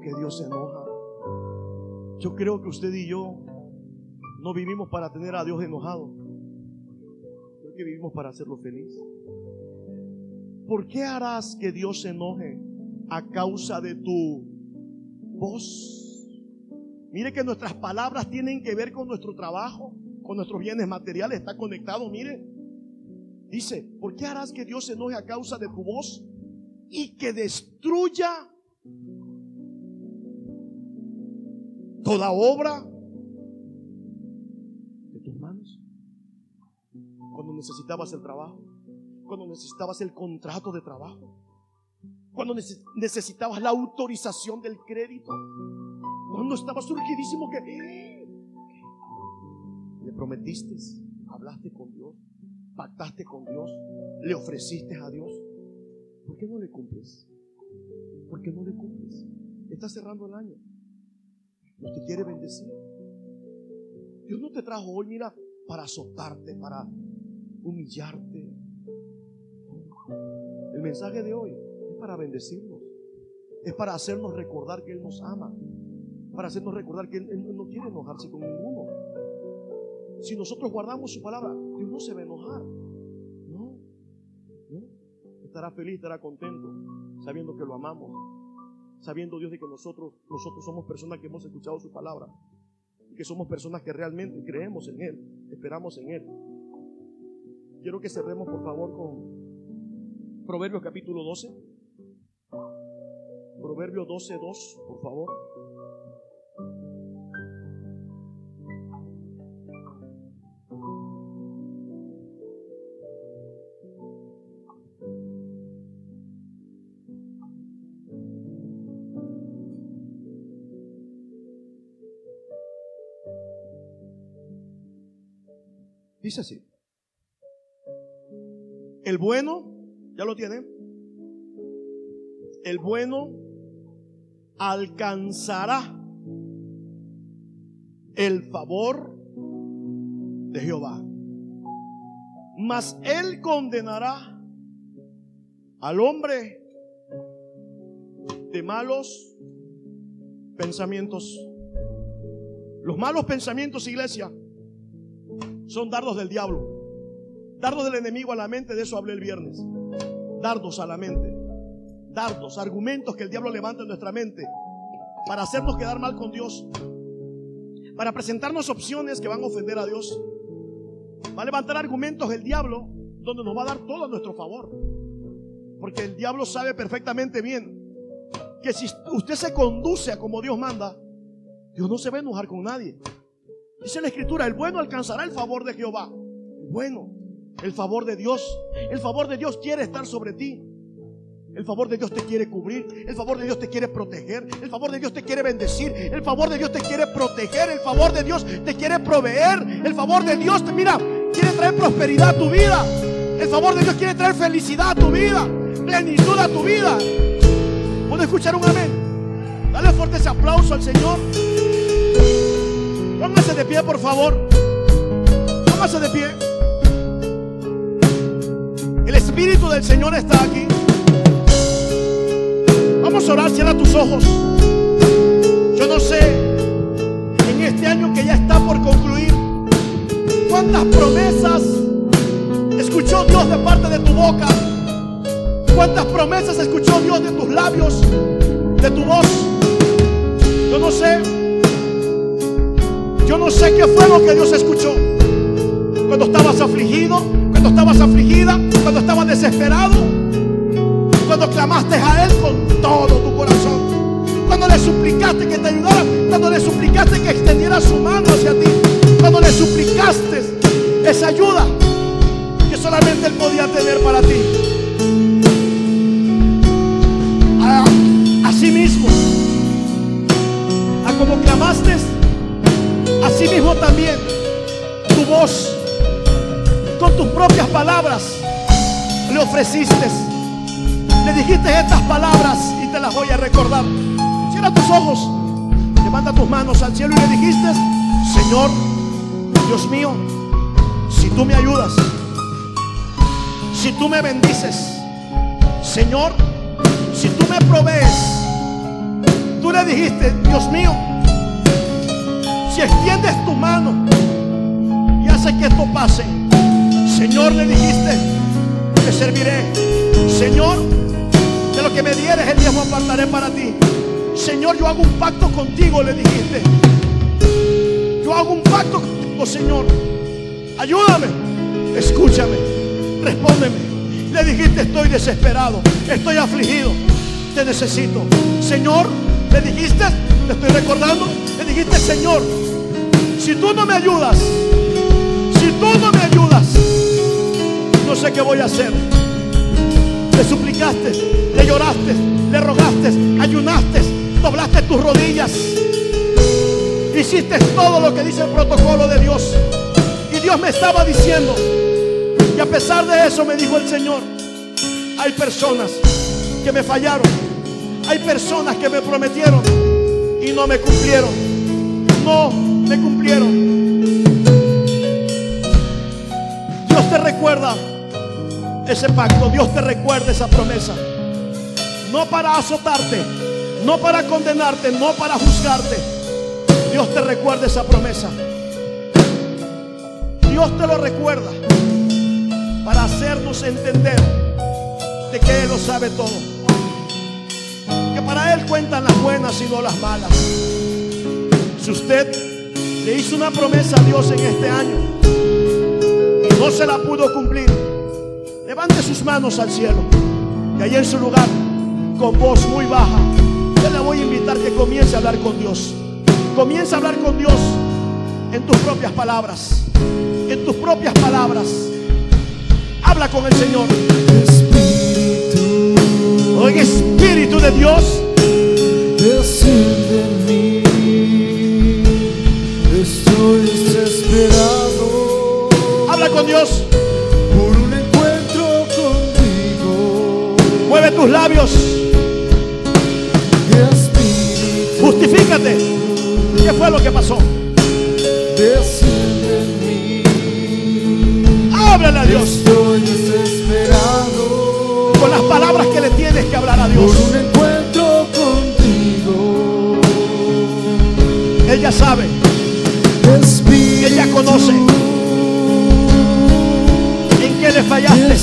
Que Dios se enoja. Yo creo que usted y yo no vivimos para tener a Dios enojado. Creo que vivimos para hacerlo feliz. ¿Por qué harás que Dios se enoje a causa de tu voz? Mire que nuestras palabras tienen que ver con nuestro trabajo, con nuestros bienes materiales. Está conectado, mire. Dice, ¿por qué harás que Dios se enoje a causa de tu voz y que destruya toda obra necesitabas el trabajo, cuando necesitabas el contrato de trabajo, cuando necesitabas la autorización del crédito, cuando estabas surgidísimo que le prometiste, hablaste con Dios, pactaste con Dios, le ofreciste a Dios. ¿Por qué no le cumples? ¿Por qué no le cumples? Está cerrando el año. Dios te quiere bendecir. Dios no te trajo hoy, mira, para azotarte, para humillarte. El mensaje de hoy es para bendecirnos. Es para hacernos recordar que Él nos ama. Para hacernos recordar que Él, no quiere enojarse con ninguno. Si nosotros guardamos su palabra, Dios no se va a enojar. No. Estará feliz, estará contento, sabiendo que lo amamos. Sabiendo Dios de que nosotros, nosotros somos personas que hemos escuchado su palabra. Que somos personas que realmente creemos en Él, esperamos en Él. Quiero que cerremos, por favor, con Proverbios capítulo 12. Proverbio 12, 2, por favor. Dice así. El bueno, ya lo tiene. El bueno alcanzará el favor de Jehová. Mas él condenará al hombre de malos pensamientos. Los malos pensamientos, iglesia, son dardos del diablo. Dardos del enemigo a la mente, de eso hablé el viernes. Dardos a la mente. Dardos, argumentos que el diablo levanta en nuestra mente para hacernos quedar mal con Dios. Para presentarnos opciones que van a ofender a Dios. Va a levantar argumentos el diablo donde nos va a dar todo a nuestro favor. Porque el diablo sabe perfectamente bien que si usted se conduce a como Dios manda, Dios no se va a enojar con nadie. Dice la escritura, el bueno alcanzará el favor de Jehová. bueno el favor de Dios. El favor de Dios quiere estar sobre ti. El favor de Dios te quiere cubrir, el favor de Dios te quiere proteger, el favor de Dios te quiere bendecir, el favor de Dios te quiere proteger, el favor de Dios te quiere proveer, el favor de Dios te mira, quiere traer prosperidad a tu vida. El favor de Dios quiere traer felicidad a tu vida, plenitud a tu vida. ¿Puedo escuchar un amén? Dale fuerte ese aplauso al Señor. Póngase de pie, por favor. Póngase de pie. El Espíritu del Señor está aquí. Vamos a orar, cierra tus ojos. Yo no sé, en este año que ya está por concluir, cuántas promesas escuchó Dios de parte de tu boca. Cuántas promesas escuchó Dios de tus labios, de tu voz. Yo no sé. Yo no sé qué fue lo que Dios escuchó. Cuando estabas afligido, cuando estabas afligida, cuando estabas desesperado, cuando clamaste a Él con todo tu corazón, cuando le suplicaste que te ayudara, cuando le suplicaste que extendiera su mano hacia ti, cuando le suplicaste esa ayuda que solamente Él podía tener para ti. Así mismo, a como clamaste, así mismo también tu voz con tus propias palabras le ofreciste. Le dijiste estas palabras y te las voy a recordar. Cierra tus ojos, levanta tus manos al cielo y le dijiste, Señor, Dios mío, si tú me ayudas, si tú me bendices, Señor, si tú me provees, tú le dijiste, Dios mío, si extiendes tu mano y hace que esto pase, Señor, le dijiste, te serviré. Señor, de lo que me dieres el diezmo apartaré para ti. Señor, yo hago un pacto contigo, le dijiste. Yo hago un pacto contigo, Señor. Ayúdame, escúchame, respóndeme. Le dijiste, estoy desesperado, estoy afligido, te necesito. Señor, le dijiste, le estoy recordando, le dijiste, Señor, si tú no me ayudas, si tú no me ayudas, no sé qué voy a hacer. Le suplicaste, le lloraste, le rogaste, ayunaste, doblaste tus rodillas. Hiciste todo lo que dice el protocolo de Dios. Y Dios me estaba diciendo, y a pesar de eso me dijo el Señor, hay personas que me fallaron, hay personas que me prometieron y no me cumplieron. No me cumplieron. Dios te recuerda ese pacto, Dios te recuerda esa promesa. No para azotarte, no para condenarte, no para juzgarte. Dios te recuerda esa promesa. Dios te lo recuerda para hacernos entender de que Él lo sabe todo. Que para Él cuentan las buenas y no las malas. Si usted le hizo una promesa a Dios en este año y no se la pudo cumplir, levante sus manos al cielo y ahí en su lugar, con voz muy baja, yo le voy a invitar que comience a hablar con Dios. Comience a hablar con Dios en tus propias palabras. En tus propias palabras. Habla con el Señor. Espíritu, Oye, Espíritu de Dios, desciende en mí. Con Dios. por un encuentro contigo. Mueve tus labios. Espíritu, Justifícate. ¿Qué fue lo que pasó? Háblale a Dios Estoy desesperado con las palabras que le tienes que hablar a por Dios. un encuentro contigo. Él ya sabe. Espíritu, Él ya conoce. ¿En qué le fallaste?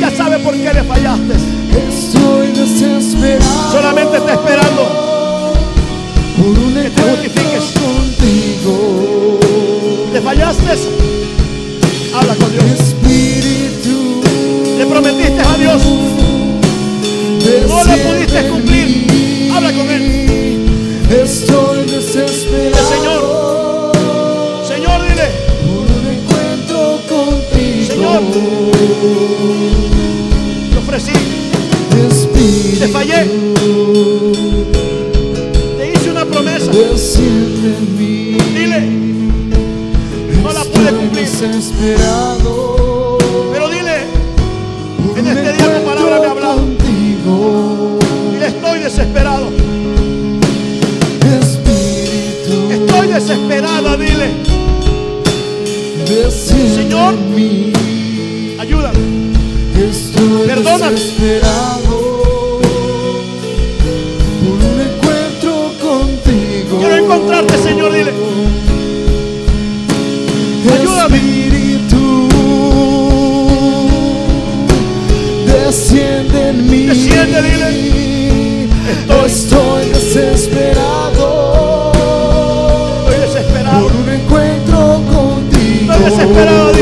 ya sabe por qué le fallaste. Estoy desesperado. Solamente está esperando por un que te justifiques. contigo. ¿Le fallaste? Habla con Dios. Espíritu, Le prometiste a Dios. No le pudiste cumplir. Habla con Él. Estoy desesperado. Te ofrecí Te fallé. Te hice una promesa. Dile, no la pude cumplir. Pero dile, en este día tu palabra me ha hablado. Dile, estoy desesperado. Espíritu. Estoy desesperada, dile. Señor. Desesperado por un encuentro contigo. Quiero encontrarte, Señor, dile. Ayúdame. Espíritu, desciende en mí. Desciende, dile. Estoy- Estoy desesperado Estoy desesperado. por un encuentro contigo. Estoy desesperado,